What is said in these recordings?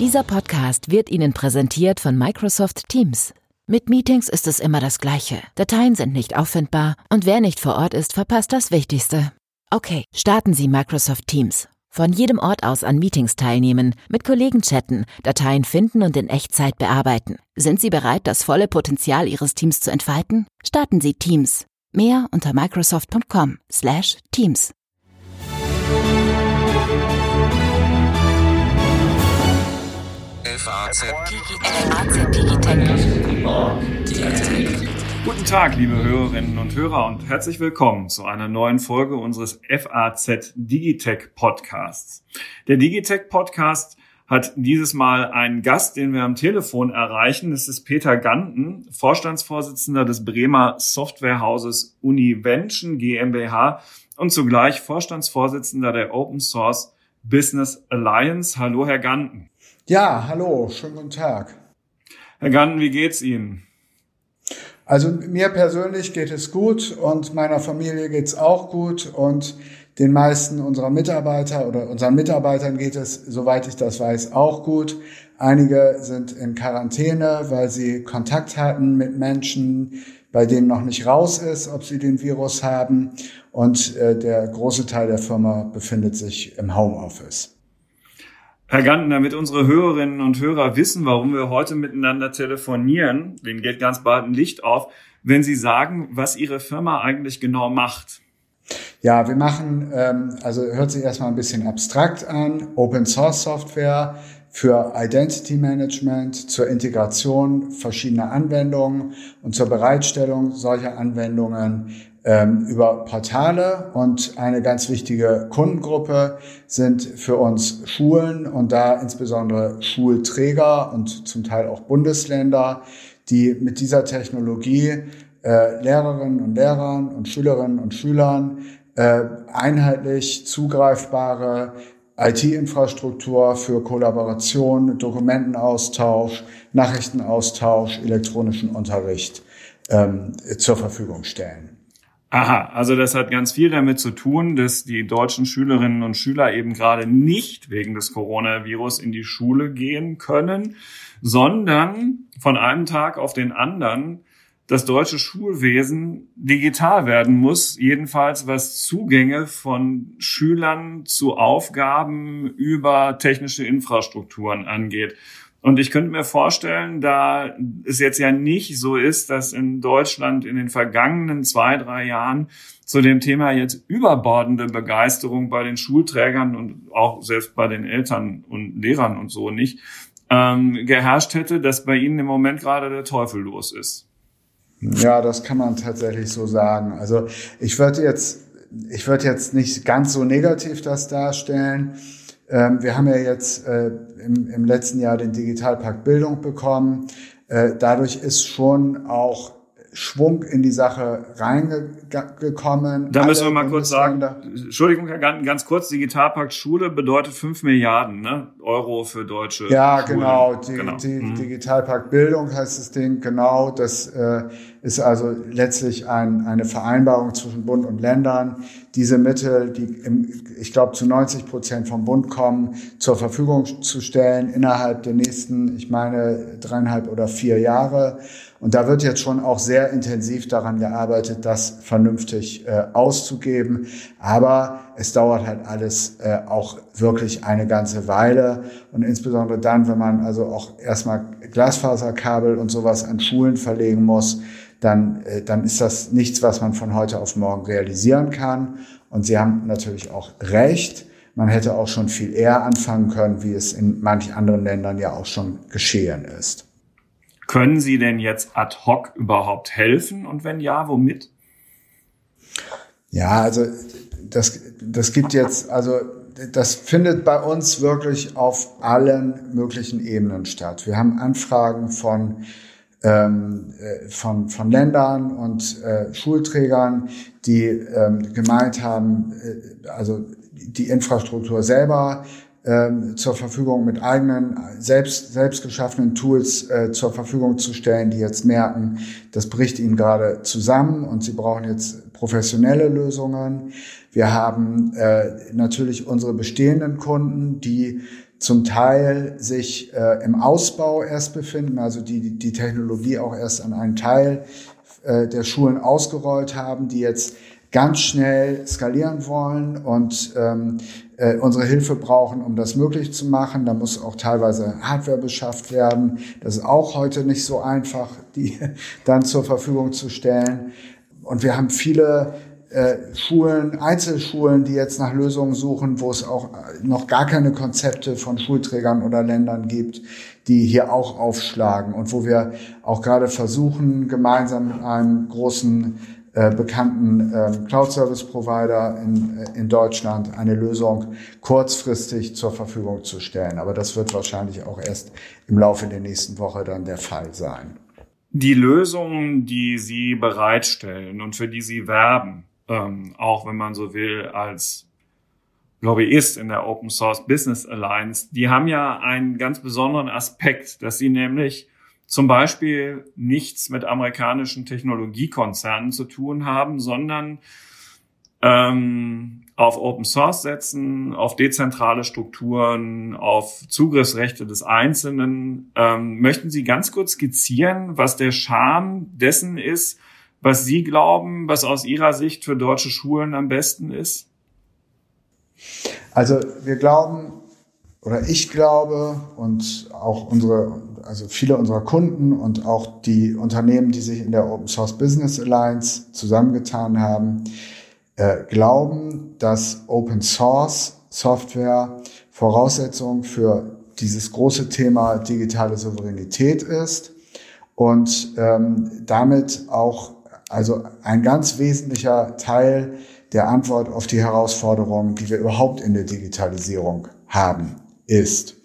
Dieser Podcast wird Ihnen präsentiert von Microsoft Teams. Mit Meetings ist es immer das Gleiche. Dateien sind nicht auffindbar und wer nicht vor Ort ist, verpasst das Wichtigste. Okay, starten Sie Microsoft Teams. Von jedem Ort aus an Meetings teilnehmen, mit Kollegen chatten, Dateien finden und in Echtzeit bearbeiten. Sind Sie bereit, das volle Potenzial Ihres Teams zu entfalten? Starten Sie Teams. Mehr unter microsoft.com/teams. FAZ Guten Tag, liebe Hörerinnen und Hörer und herzlich willkommen zu einer neuen Folge unseres FAZ Digitech Podcasts. Der Digitech Podcast hat dieses Mal einen Gast, den wir am Telefon erreichen. Es ist Peter Ganten, Vorstandsvorsitzender des Bremer Softwarehauses Univention GmbH und zugleich Vorstandsvorsitzender der Open Source Business Alliance. Hallo, Herr Ganten. Ja, hallo, schönen guten Tag. Herr Ganten, wie geht's Ihnen? Also mir persönlich geht es gut und meiner Familie geht's auch gut und den meisten unserer Mitarbeiter oder unseren Mitarbeitern geht es, soweit ich das weiß, auch gut. Einige sind in Quarantäne, weil sie Kontakt hatten mit Menschen, bei denen noch nicht raus ist, ob sie den Virus haben. Und äh, der große Teil der Firma befindet sich im Homeoffice. Herr Ganten, damit unsere Hörerinnen und Hörer wissen, warum wir heute miteinander telefonieren, denen geht ganz bald ein Licht auf, wenn Sie sagen, was Ihre Firma eigentlich genau macht. Ja, wir machen, ähm, also hört sich erstmal ein bisschen abstrakt an, Open Source Software für Identity Management, zur Integration verschiedener Anwendungen und zur Bereitstellung solcher Anwendungen ähm, über Portale und eine ganz wichtige Kundengruppe sind für uns Schulen und da insbesondere Schulträger und zum Teil auch Bundesländer, die mit dieser Technologie äh, Lehrerinnen und Lehrern und Schülerinnen und Schülern äh, einheitlich zugreifbare IT-Infrastruktur für Kollaboration, Dokumentenaustausch, Nachrichtenaustausch, elektronischen Unterricht ähm, zur Verfügung stellen. Aha, also das hat ganz viel damit zu tun, dass die deutschen Schülerinnen und Schüler eben gerade nicht wegen des Coronavirus in die Schule gehen können, sondern von einem Tag auf den anderen das deutsche Schulwesen digital werden muss, jedenfalls was Zugänge von Schülern zu Aufgaben über technische Infrastrukturen angeht. Und ich könnte mir vorstellen, da es jetzt ja nicht so ist, dass in Deutschland in den vergangenen zwei, drei Jahren zu dem Thema jetzt überbordende Begeisterung bei den Schulträgern und auch selbst bei den Eltern und Lehrern und so nicht ähm, geherrscht hätte, dass bei Ihnen im Moment gerade der Teufel los ist. Ja, das kann man tatsächlich so sagen. Also ich würde jetzt, ich würde jetzt nicht ganz so negativ das darstellen. Ähm, wir haben ja jetzt äh, im, im letzten Jahr den Digitalpakt Bildung bekommen. Äh, dadurch ist schon auch Schwung in die Sache reingekommen. Da müssen wir mal kurz sagen, Entschuldigung, Herr Ganten, ganz kurz, Digitalpakt Schule bedeutet 5 Milliarden ne? Euro für deutsche Ja, Schulen. genau. Die, genau. Die, Mhm. Digitalpakt Bildung heißt das Ding, genau. Das äh, ist also letztlich ein, eine Vereinbarung zwischen Bund und Ländern. Diese Mittel, die im, ich glaube zu 90 Prozent vom Bund kommen, zur Verfügung zu stellen innerhalb der nächsten, ich meine, dreieinhalb oder vier Jahre. Und da wird jetzt schon auch sehr intensiv daran gearbeitet, das vernünftig äh, auszugeben. Aber es dauert halt alles äh, auch wirklich eine ganze Weile. Und insbesondere dann, wenn man also auch erstmal Glasfaserkabel und sowas an Schulen verlegen muss, dann, äh, dann ist das nichts, was man von heute auf morgen realisieren kann. Und Sie haben natürlich auch recht. Man hätte auch schon viel eher anfangen können, wie es in manch anderen Ländern ja auch schon geschehen ist. Können Sie denn jetzt ad hoc überhaupt helfen? Und wenn ja, womit? Ja, also das, das gibt jetzt, also das findet bei uns wirklich auf allen möglichen Ebenen statt. Wir haben Anfragen von ähm, äh, von, von Ländern und äh, Schulträgern, die ähm, gemeint haben, äh, also die Infrastruktur selber ähm, zur Verfügung mit eigenen, selbst, selbst geschaffenen Tools äh, zur Verfügung zu stellen, die jetzt merken, das bricht ihnen gerade zusammen und sie brauchen jetzt professionelle Lösungen. Wir haben äh, natürlich unsere bestehenden Kunden, die zum Teil sich äh, im Ausbau erst befinden, also die die Technologie auch erst an einen Teil äh, der Schulen ausgerollt haben, die jetzt ganz schnell skalieren wollen und ähm, äh, unsere Hilfe brauchen, um das möglich zu machen. Da muss auch teilweise Hardware beschafft werden. Das ist auch heute nicht so einfach, die dann zur Verfügung zu stellen. Und wir haben viele äh, Schulen, Einzelschulen, die jetzt nach Lösungen suchen, wo es auch noch gar keine Konzepte von Schulträgern oder Ländern gibt, die hier auch aufschlagen und wo wir auch gerade versuchen, gemeinsam mit einem großen äh, bekannten äh, Cloud-Service-Provider in, äh, in Deutschland eine Lösung kurzfristig zur Verfügung zu stellen. Aber das wird wahrscheinlich auch erst im Laufe der nächsten Woche dann der Fall sein. Die Lösungen, die Sie bereitstellen und für die Sie werben, ähm, auch wenn man so will, als Lobbyist in der Open Source Business Alliance, die haben ja einen ganz besonderen Aspekt, dass sie nämlich zum Beispiel nichts mit amerikanischen Technologiekonzernen zu tun haben, sondern ähm, auf Open Source setzen, auf dezentrale Strukturen, auf Zugriffsrechte des Einzelnen. Ähm, möchten Sie ganz kurz skizzieren, was der Charme dessen ist, was Sie glauben, was aus Ihrer Sicht für deutsche Schulen am besten ist? Also wir glauben, oder ich glaube und auch unsere, also viele unserer Kunden und auch die Unternehmen, die sich in der Open Source Business Alliance zusammengetan haben, äh, glauben, dass Open Source Software Voraussetzung für dieses große Thema digitale Souveränität ist und ähm, damit auch also ein ganz wesentlicher Teil der Antwort auf die Herausforderungen, die wir überhaupt in der Digitalisierung haben ist.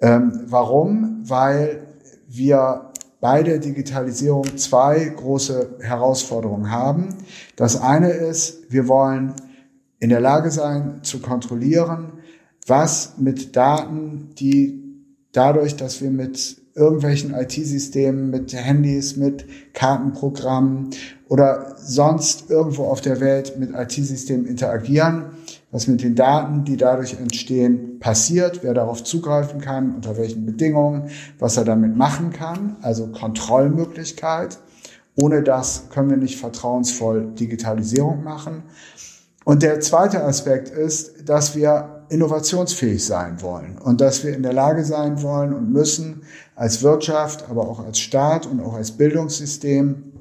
Ähm, warum? Weil wir bei der Digitalisierung zwei große Herausforderungen haben. Das eine ist, wir wollen in der Lage sein zu kontrollieren, was mit Daten, die dadurch, dass wir mit irgendwelchen IT-Systemen, mit Handys, mit Kartenprogrammen oder sonst irgendwo auf der Welt mit IT-Systemen interagieren, was mit den Daten, die dadurch entstehen, passiert, wer darauf zugreifen kann, unter welchen Bedingungen, was er damit machen kann, also Kontrollmöglichkeit. Ohne das können wir nicht vertrauensvoll Digitalisierung machen. Und der zweite Aspekt ist, dass wir innovationsfähig sein wollen und dass wir in der Lage sein wollen und müssen, als Wirtschaft, aber auch als Staat und auch als Bildungssystem,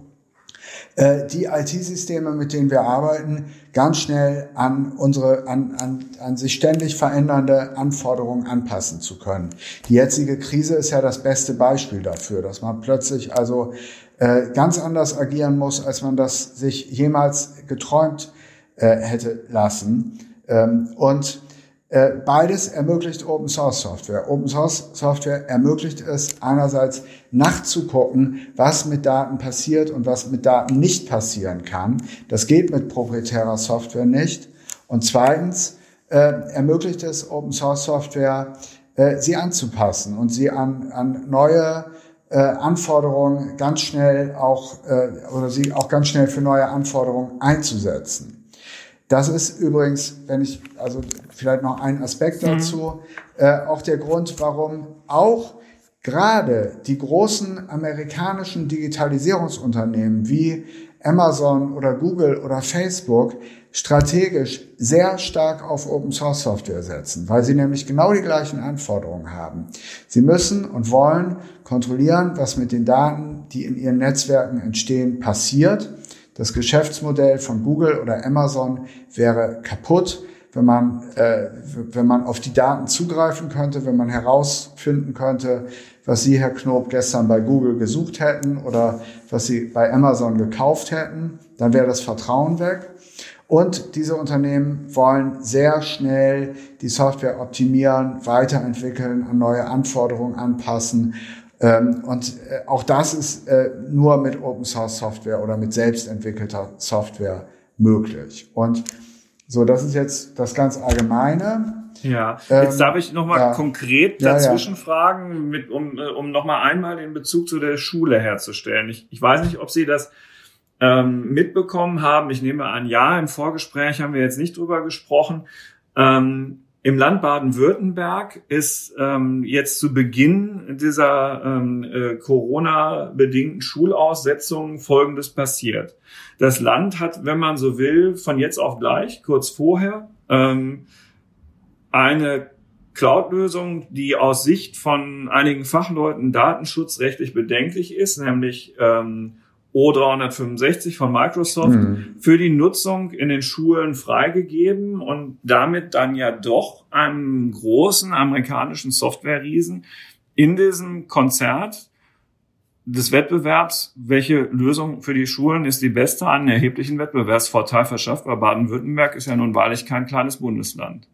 äh, die IT-Systeme, mit denen wir arbeiten, ganz schnell an unsere, an, an, an sich ständig verändernde Anforderungen anpassen zu können. Die jetzige Krise ist ja das beste Beispiel dafür, dass man plötzlich also äh, ganz anders agieren muss, als man das sich jemals geträumt äh, hätte lassen. Ähm, und äh, beides ermöglicht Open Source Software. Open Source Software ermöglicht es einerseits nachzugucken, was mit Daten passiert und was mit Daten nicht passieren kann. Das geht mit proprietärer Software nicht. Und zweitens äh, ermöglicht es Open Source Software, äh, sie anzupassen und sie an, an neue äh, Anforderungen ganz schnell auch äh, oder sie auch ganz schnell für neue Anforderungen einzusetzen. Das ist übrigens, wenn ich, also vielleicht noch ein Aspekt mhm. dazu, äh, auch der Grund, warum auch gerade die großen amerikanischen Digitalisierungsunternehmen wie Amazon oder Google oder Facebook strategisch sehr stark auf Open Source Software setzen, weil sie nämlich genau die gleichen Anforderungen haben. Sie müssen und wollen kontrollieren, was mit den Daten, die in ihren Netzwerken entstehen, passiert das Geschäftsmodell von Google oder Amazon wäre kaputt, wenn man, äh, wenn man auf die Daten zugreifen könnte, wenn man herausfinden könnte, was Sie, Herr Knob, gestern bei Google gesucht hätten oder was Sie bei Amazon gekauft hätten, dann wäre das Vertrauen weg. Und diese Unternehmen wollen sehr schnell die Software optimieren, weiterentwickeln, an neue Anforderungen anpassen ähm, und äh, auch das ist äh, nur mit Open Source Software oder mit selbstentwickelter Software möglich. Und so, das ist jetzt das ganz Allgemeine. Ja, jetzt ähm, darf ich nochmal ja. konkret dazwischen ja, ja. fragen, mit, um, äh, um nochmal einmal den Bezug zu der Schule herzustellen. Ich, ich weiß nicht, ob Sie das ähm, mitbekommen haben. Ich nehme an, ja, im Vorgespräch haben wir jetzt nicht drüber gesprochen. Ähm, Im Land Baden-Württemberg ist ähm, jetzt zu Beginn dieser ähm, äh, Corona-bedingten Schulaussetzung Folgendes passiert. Das Land hat, wenn man so will, von jetzt auf gleich, kurz vorher, ähm, eine Cloud-Lösung, die aus Sicht von einigen Fachleuten datenschutzrechtlich bedenklich ist, nämlich ähm, O365 von Microsoft mhm. für die Nutzung in den Schulen freigegeben und damit dann ja doch einem großen amerikanischen Software-Riesen in diesem Konzert des Wettbewerbs, welche Lösung für die Schulen ist die beste, einen erheblichen Wettbewerbsvorteil verschafft, weil Baden-Württemberg ist ja nun wahrlich kein kleines Bundesland.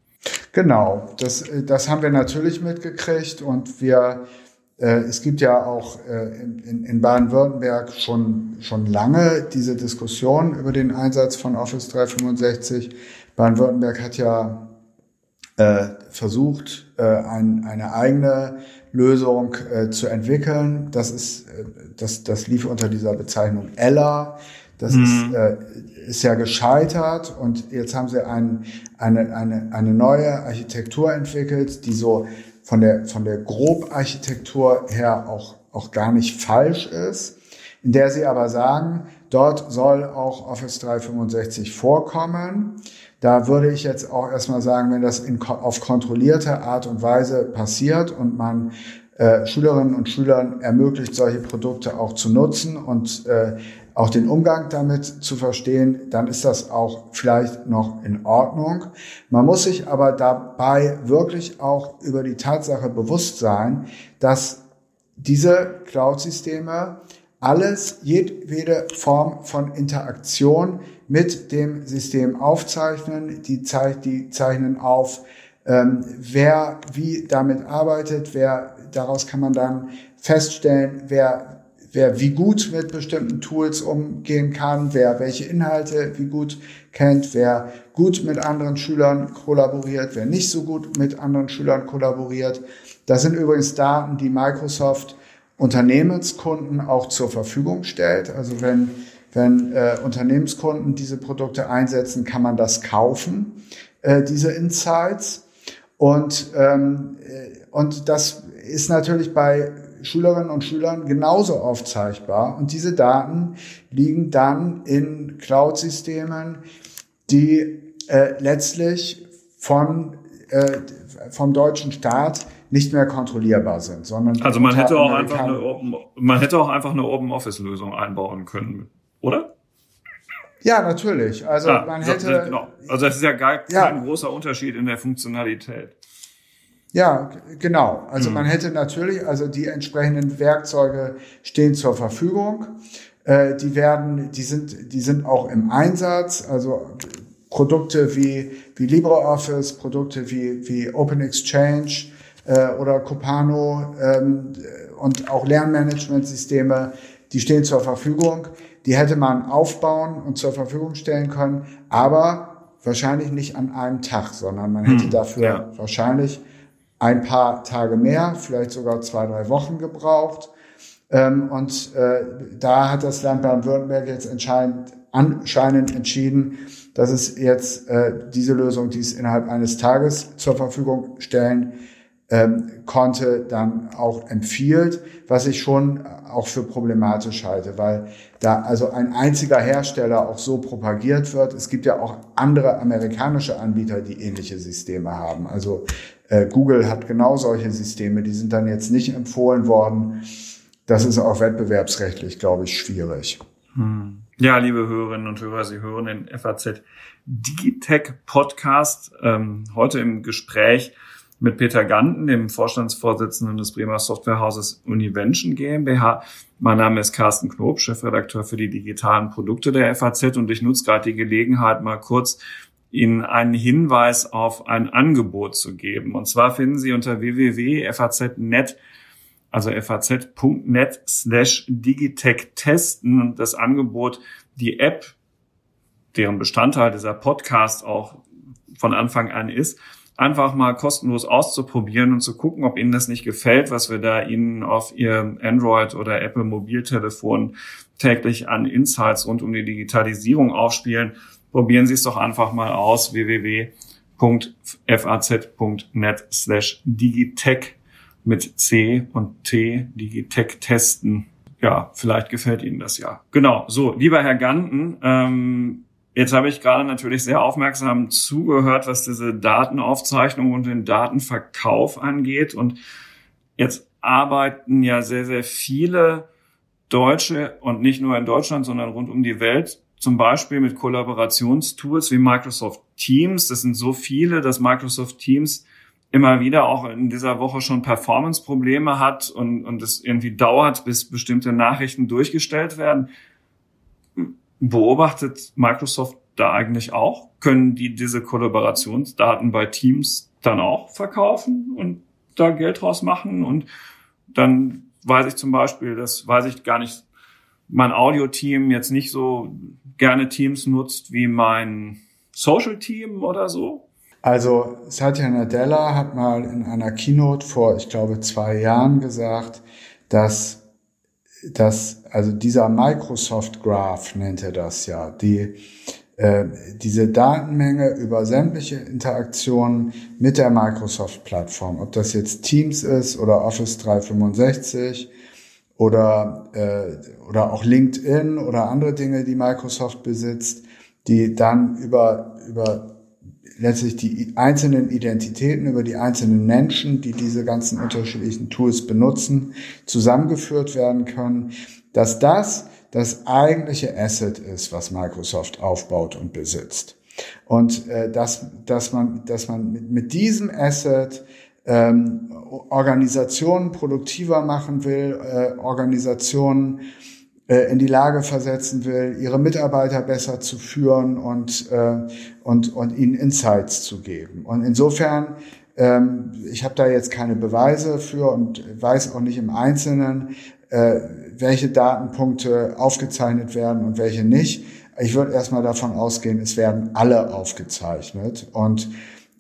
Genau, das, das haben wir natürlich mitgekriegt und wir äh, es gibt ja auch äh, in Baden-Württemberg schon, schon lange diese Diskussion über den Einsatz von Office 365. Baden-Württemberg hat ja äh, versucht, eine eigene Lösung zu entwickeln. Das ist, das, das lief unter dieser Bezeichnung Ella. Das mhm. ist, ist ja gescheitert und jetzt haben sie ein, eine, eine, eine neue Architektur entwickelt, die so von der, von der Grobarchitektur her auch, auch gar nicht falsch ist, in der sie aber sagen, dort soll auch Office 365 vorkommen. Da würde ich jetzt auch erstmal sagen, wenn das in, auf kontrollierte Art und Weise passiert und man äh, Schülerinnen und Schülern ermöglicht, solche Produkte auch zu nutzen und äh, auch den Umgang damit zu verstehen, dann ist das auch vielleicht noch in Ordnung. Man muss sich aber dabei wirklich auch über die Tatsache bewusst sein, dass diese Cloud-Systeme alles, jedwede Form von Interaktion mit dem System aufzeichnen. Die, die zeichnen auf, ähm, wer wie damit arbeitet, wer daraus kann man dann feststellen, wer wer wie gut mit bestimmten Tools umgehen kann, wer welche Inhalte wie gut kennt, wer gut mit anderen Schülern kollaboriert, wer nicht so gut mit anderen Schülern kollaboriert. Das sind übrigens Daten, die Microsoft Unternehmenskunden auch zur Verfügung stellt. Also wenn, wenn äh, Unternehmenskunden diese Produkte einsetzen, kann man das kaufen, äh, diese Insights. Und, ähm, äh, und das ist natürlich bei Schülerinnen und Schülern genauso aufzeichnbar. Und diese Daten liegen dann in Cloud-Systemen, die äh, letztlich von, äh, vom deutschen Staat nicht mehr kontrollierbar sind, sondern also man hätte auch einfach eine Open, man hätte auch einfach eine Open Office Lösung einbauen können, oder? Ja, natürlich. Also ah, man hätte genau. Also es ist ja gar kein ja. großer Unterschied in der Funktionalität. Ja, genau. Also mhm. man hätte natürlich, also die entsprechenden Werkzeuge stehen zur Verfügung. Äh, die werden, die sind, die sind auch im Einsatz. Also Produkte wie, wie LibreOffice, Produkte wie, wie Open Exchange äh, oder Copano ähm, und auch Lernmanagementsysteme, die stehen zur Verfügung. Die hätte man aufbauen und zur Verfügung stellen können, aber wahrscheinlich nicht an einem Tag, sondern man hätte mhm, dafür ja. wahrscheinlich ein paar Tage mehr, vielleicht sogar zwei, drei Wochen gebraucht. Ähm, und äh, da hat das Land Baden-Württemberg jetzt entscheidend, anscheinend entschieden, dass es jetzt äh, diese Lösung, die es innerhalb eines Tages zur Verfügung stellen ähm, konnte, dann auch empfiehlt, was ich schon auch für problematisch halte, weil da also ein einziger Hersteller auch so propagiert wird. Es gibt ja auch andere amerikanische Anbieter, die ähnliche Systeme haben. Also äh, Google hat genau solche Systeme, die sind dann jetzt nicht empfohlen worden. Das ist auch wettbewerbsrechtlich, glaube ich, schwierig. Hm. Ja, liebe Hörerinnen und Hörer, Sie hören den FAZ Digitech Podcast ähm, heute im Gespräch mit Peter Ganten, dem Vorstandsvorsitzenden des Bremer Softwarehauses Univention GmbH. Mein Name ist Carsten Knob, Chefredakteur für die digitalen Produkte der FAZ und ich nutze gerade die Gelegenheit, mal kurz Ihnen einen Hinweis auf ein Angebot zu geben. Und zwar finden Sie unter www.faz.net, also faz.net slash Digitech testen das Angebot, die App, deren Bestandteil dieser Podcast auch von Anfang an ist, einfach mal kostenlos auszuprobieren und zu gucken, ob Ihnen das nicht gefällt, was wir da Ihnen auf Ihr Android oder Apple Mobiltelefon täglich an Insights rund um die Digitalisierung aufspielen probieren Sie es doch einfach mal aus, www.faz.net slash digitech mit C und T, Digitech testen. Ja, vielleicht gefällt Ihnen das ja. Genau, so, lieber Herr Ganten, ähm, jetzt habe ich gerade natürlich sehr aufmerksam zugehört, was diese Datenaufzeichnung und den Datenverkauf angeht. Und jetzt arbeiten ja sehr, sehr viele Deutsche und nicht nur in Deutschland, sondern rund um die Welt zum Beispiel mit Kollaborationstools wie Microsoft Teams. Das sind so viele, dass Microsoft Teams immer wieder auch in dieser Woche schon Performance-Probleme hat und, und es irgendwie dauert, bis bestimmte Nachrichten durchgestellt werden. Beobachtet Microsoft da eigentlich auch? Können die diese Kollaborationsdaten bei Teams dann auch verkaufen und da Geld draus machen? Und dann weiß ich zum Beispiel, das weiß ich gar nicht, mein Audio-Team jetzt nicht so gerne Teams nutzt wie mein Social-Team oder so? Also Satya Nadella hat mal in einer Keynote vor, ich glaube, zwei Jahren gesagt, dass dass also dieser Microsoft Graph nennt er das ja, die äh, diese Datenmenge über sämtliche Interaktionen mit der Microsoft-Plattform, ob das jetzt Teams ist oder Office 365 oder, äh, oder auch LinkedIn oder andere Dinge, die Microsoft besitzt, die dann über, über letztlich die einzelnen Identitäten, über die einzelnen Menschen, die diese ganzen unterschiedlichen Tools benutzen, zusammengeführt werden können, dass das das eigentliche Asset ist, was Microsoft aufbaut und besitzt. Und äh, dass, dass man, dass man mit, mit diesem Asset ähm, Organisationen produktiver machen will, äh, Organisationen in die Lage versetzen will, ihre Mitarbeiter besser zu führen und, äh, und, und ihnen Insights zu geben. Und insofern, ähm, ich habe da jetzt keine Beweise für und weiß auch nicht im Einzelnen, äh, welche Datenpunkte aufgezeichnet werden und welche nicht. Ich würde erstmal davon ausgehen, es werden alle aufgezeichnet und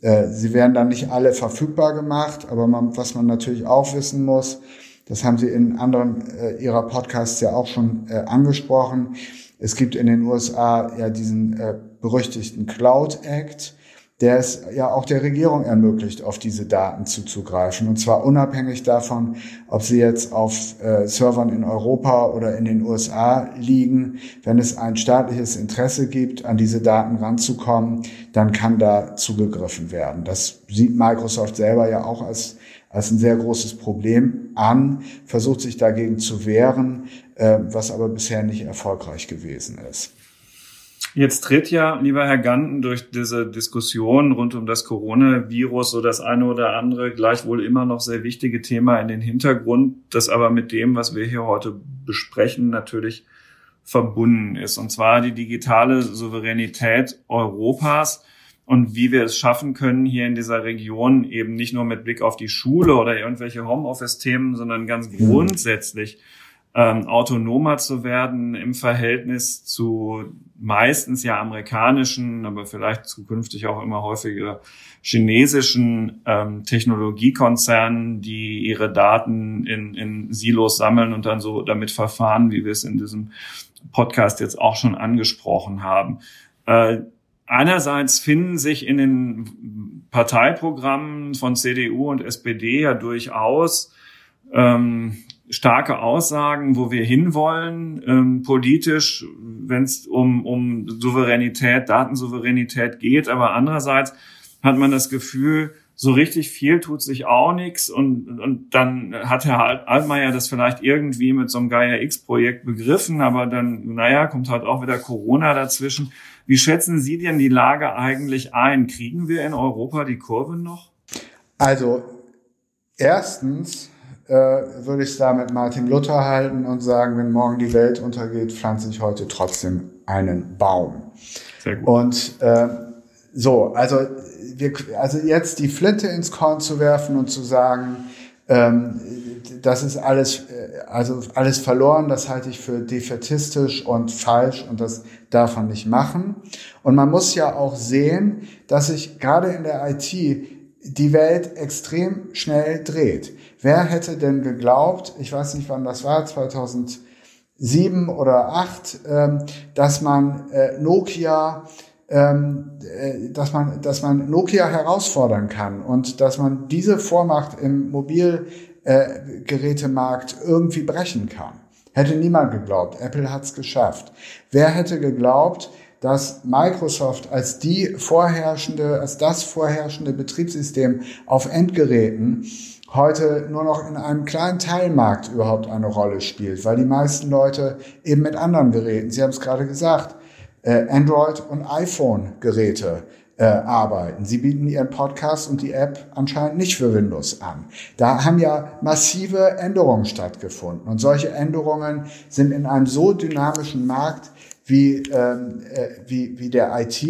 äh, sie werden dann nicht alle verfügbar gemacht, aber man, was man natürlich auch wissen muss, das haben Sie in anderen äh, Ihrer Podcasts ja auch schon äh, angesprochen. Es gibt in den USA ja diesen äh, berüchtigten Cloud Act, der es ja auch der Regierung ermöglicht, auf diese Daten zuzugreifen. Und zwar unabhängig davon, ob sie jetzt auf äh, Servern in Europa oder in den USA liegen. Wenn es ein staatliches Interesse gibt, an diese Daten ranzukommen, dann kann da zugegriffen werden. Das sieht Microsoft selber ja auch als, als ein sehr großes Problem an, versucht sich dagegen zu wehren, äh, was aber bisher nicht erfolgreich gewesen ist. Jetzt tritt ja, lieber Herr Ganten, durch diese Diskussion rund um das Coronavirus so das eine oder andere gleichwohl immer noch sehr wichtige Thema in den Hintergrund, das aber mit dem, was wir hier heute besprechen, natürlich verbunden ist. Und zwar die digitale Souveränität Europas und wie wir es schaffen können, hier in dieser Region eben nicht nur mit Blick auf die Schule oder irgendwelche Homeoffice-Themen, sondern ganz mhm. grundsätzlich ähm, autonomer zu werden im Verhältnis zu meistens ja amerikanischen, aber vielleicht zukünftig auch immer häufiger chinesischen ähm, Technologiekonzernen, die ihre Daten in, in Silos sammeln und dann so damit verfahren, wie wir es in diesem Podcast jetzt auch schon angesprochen haben. Äh, einerseits finden sich in den Parteiprogrammen von CDU und SPD ja durchaus ähm, starke Aussagen, wo wir hinwollen, ähm, politisch, wenn es um, um Souveränität, Datensouveränität geht. Aber andererseits hat man das Gefühl, so richtig viel tut sich auch nichts und, und dann hat Herr Altmaier das vielleicht irgendwie mit so einem Gaia X-Projekt begriffen, aber dann, naja, kommt halt auch wieder Corona dazwischen. Wie schätzen Sie denn die Lage eigentlich ein? Kriegen wir in Europa die Kurve noch? Also, erstens äh, würde ich es da mit Martin Luther halten und sagen, wenn morgen die Welt untergeht, pflanze ich heute trotzdem einen Baum. Sehr gut. Und äh, so, also wir, also jetzt die Flinte ins Korn zu werfen und zu sagen, ähm, das ist alles, äh, also alles verloren, das halte ich für defetistisch und falsch und das darf man nicht machen. Und man muss ja auch sehen, dass sich gerade in der IT die Welt extrem schnell dreht. Wer hätte denn geglaubt, ich weiß nicht wann das war, 2007 oder 2008, ähm, dass man äh, Nokia ähm, äh, dass man, dass man Nokia herausfordern kann und dass man diese Vormacht im Mobilgerätemarkt irgendwie brechen kann. Hätte niemand geglaubt. Apple hat es geschafft. Wer hätte geglaubt, dass Microsoft als die vorherrschende, als das vorherrschende Betriebssystem auf Endgeräten heute nur noch in einem kleinen Teilmarkt überhaupt eine Rolle spielt, weil die meisten Leute eben mit anderen Geräten, Sie haben es gerade gesagt, äh, Android und iPhone-Geräte äh, arbeiten. Sie bieten ihren Podcast und die App anscheinend nicht für Windows an. Da haben ja massive Änderungen stattgefunden. Und solche Änderungen sind in einem so dynamischen Markt wie, ähm, äh, wie, wie der IT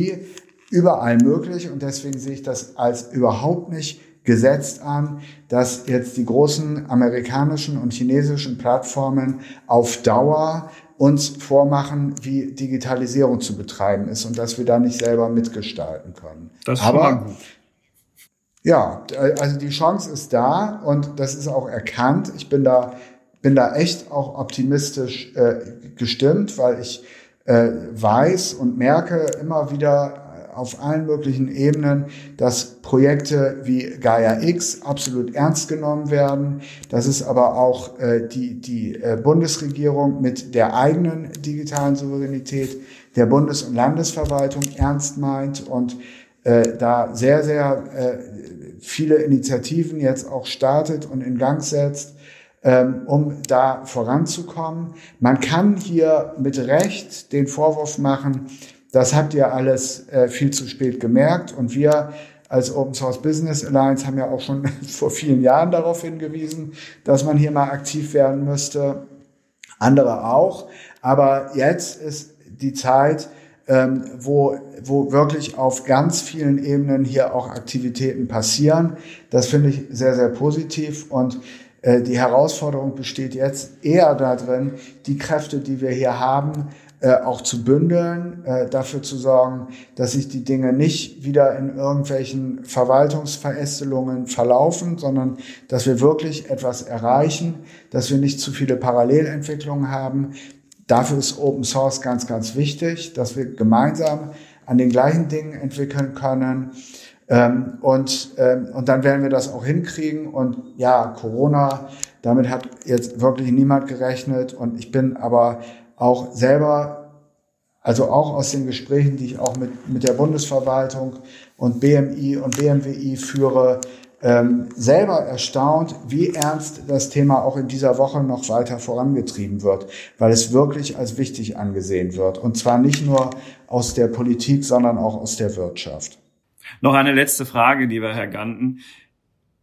überall möglich. Und deswegen sehe ich das als überhaupt nicht gesetzt an, dass jetzt die großen amerikanischen und chinesischen Plattformen auf Dauer uns vormachen, wie Digitalisierung zu betreiben ist und dass wir da nicht selber mitgestalten können. Das ist Aber gut. ja, also die Chance ist da und das ist auch erkannt. Ich bin da bin da echt auch optimistisch äh, gestimmt, weil ich äh, weiß und merke immer wieder auf allen möglichen Ebenen, dass Projekte wie Gaia X absolut ernst genommen werden, dass es aber auch äh, die, die äh, Bundesregierung mit der eigenen digitalen Souveränität der Bundes- und Landesverwaltung ernst meint und äh, da sehr, sehr äh, viele Initiativen jetzt auch startet und in Gang setzt, um da voranzukommen. Man kann hier mit Recht den Vorwurf machen, das habt ihr alles äh, viel zu spät gemerkt und wir als Open Source Business Alliance haben ja auch schon vor vielen Jahren darauf hingewiesen, dass man hier mal aktiv werden müsste. Andere auch. Aber jetzt ist die Zeit, ähm, wo, wo wirklich auf ganz vielen Ebenen hier auch Aktivitäten passieren. Das finde ich sehr, sehr positiv und die Herausforderung besteht jetzt eher darin, die Kräfte, die wir hier haben, äh, auch zu bündeln, äh, dafür zu sorgen, dass sich die Dinge nicht wieder in irgendwelchen Verwaltungsverästelungen verlaufen, sondern dass wir wirklich etwas erreichen, dass wir nicht zu viele Parallelentwicklungen haben. Dafür ist Open Source ganz, ganz wichtig, dass wir gemeinsam an den gleichen Dingen entwickeln können. Ähm, und, ähm, und dann werden wir das auch hinkriegen. Und ja, Corona, damit hat jetzt wirklich niemand gerechnet. Und ich bin aber auch selber, also auch aus den Gesprächen, die ich auch mit, mit der Bundesverwaltung und BMI und BMWI führe, ähm, selber erstaunt, wie ernst das Thema auch in dieser Woche noch weiter vorangetrieben wird, weil es wirklich als wichtig angesehen wird. Und zwar nicht nur aus der Politik, sondern auch aus der Wirtschaft. Noch eine letzte Frage, lieber Herr Ganten.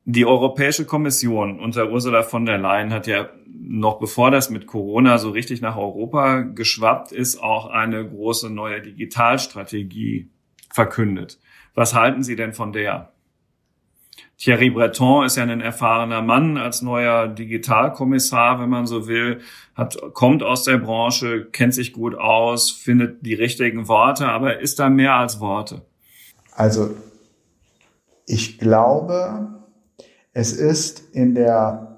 Die Europäische Kommission unter Ursula von der Leyen hat ja noch bevor das mit Corona so richtig nach Europa geschwappt ist, auch eine große neue Digitalstrategie verkündet. Was halten Sie denn von der? Thierry Breton ist ja ein erfahrener Mann als neuer Digitalkommissar, wenn man so will, hat, kommt aus der Branche, kennt sich gut aus, findet die richtigen Worte, aber ist da mehr als Worte? Also ich glaube, es ist in der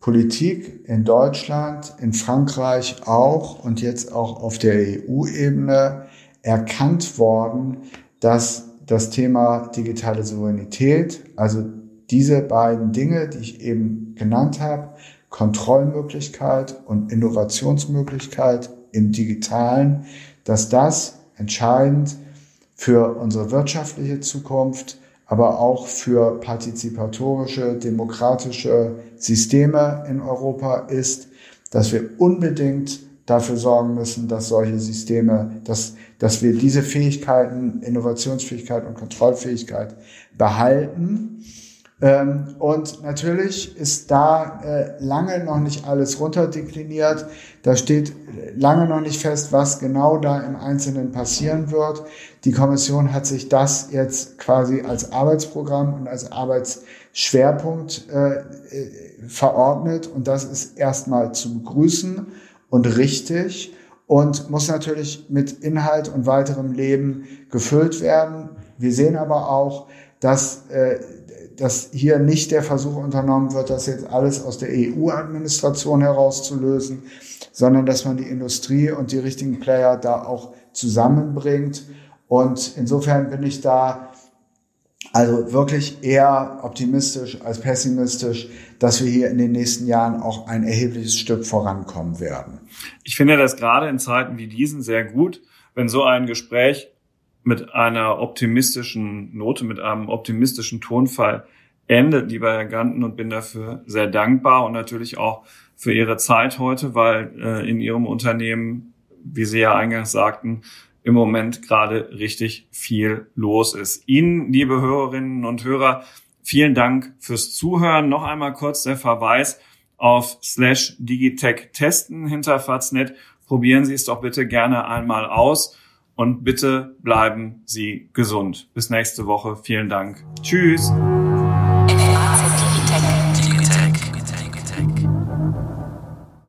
Politik in Deutschland, in Frankreich auch und jetzt auch auf der EU-Ebene erkannt worden, dass das Thema digitale Souveränität, also diese beiden Dinge, die ich eben genannt habe, Kontrollmöglichkeit und Innovationsmöglichkeit im digitalen, dass das entscheidend für unsere wirtschaftliche Zukunft, aber auch für partizipatorische, demokratische Systeme in Europa ist, dass wir unbedingt dafür sorgen müssen, dass solche Systeme, dass, dass wir diese Fähigkeiten, Innovationsfähigkeit und Kontrollfähigkeit behalten ähm, und natürlich ist da äh, lange noch nicht alles runterdekliniert. Da steht lange noch nicht fest, was genau da im Einzelnen passieren wird. Die Kommission hat sich das jetzt quasi als Arbeitsprogramm und als Arbeitsschwerpunkt äh, äh, verordnet. Und das ist erstmal zu begrüßen und richtig und muss natürlich mit Inhalt und weiterem Leben gefüllt werden. Wir sehen aber auch, dass äh, dass hier nicht der Versuch unternommen wird, das jetzt alles aus der EU-Administration herauszulösen, sondern dass man die Industrie und die richtigen Player da auch zusammenbringt Und insofern bin ich da also wirklich eher optimistisch als pessimistisch, dass wir hier in den nächsten Jahren auch ein erhebliches Stück vorankommen werden. Ich finde das gerade in Zeiten wie diesen sehr gut, wenn so ein Gespräch mit einer optimistischen Note, mit einem optimistischen Tonfall endet, lieber Herr Ganten, und bin dafür sehr dankbar und natürlich auch für Ihre Zeit heute, weil äh, in Ihrem Unternehmen, wie Sie ja eingangs sagten, im Moment gerade richtig viel los ist. Ihnen, liebe Hörerinnen und Hörer, vielen Dank fürs Zuhören. Noch einmal kurz der Verweis auf slash Digitech testen hinter Faznet. Probieren Sie es doch bitte gerne einmal aus und bitte bleiben Sie gesund. Bis nächste Woche. Vielen Dank. Tschüss.